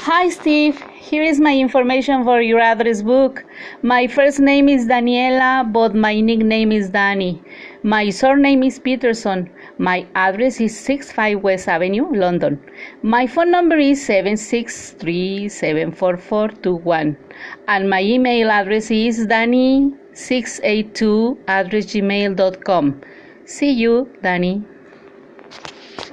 Hi, Steve. Here is my information for your address book. My first name is Daniela, but my nickname is Danny. My surname is Peterson. My address is 65 West Avenue, London. My phone number is 763-74421. And my email address is danny682 at gmail.com. See you, Danny.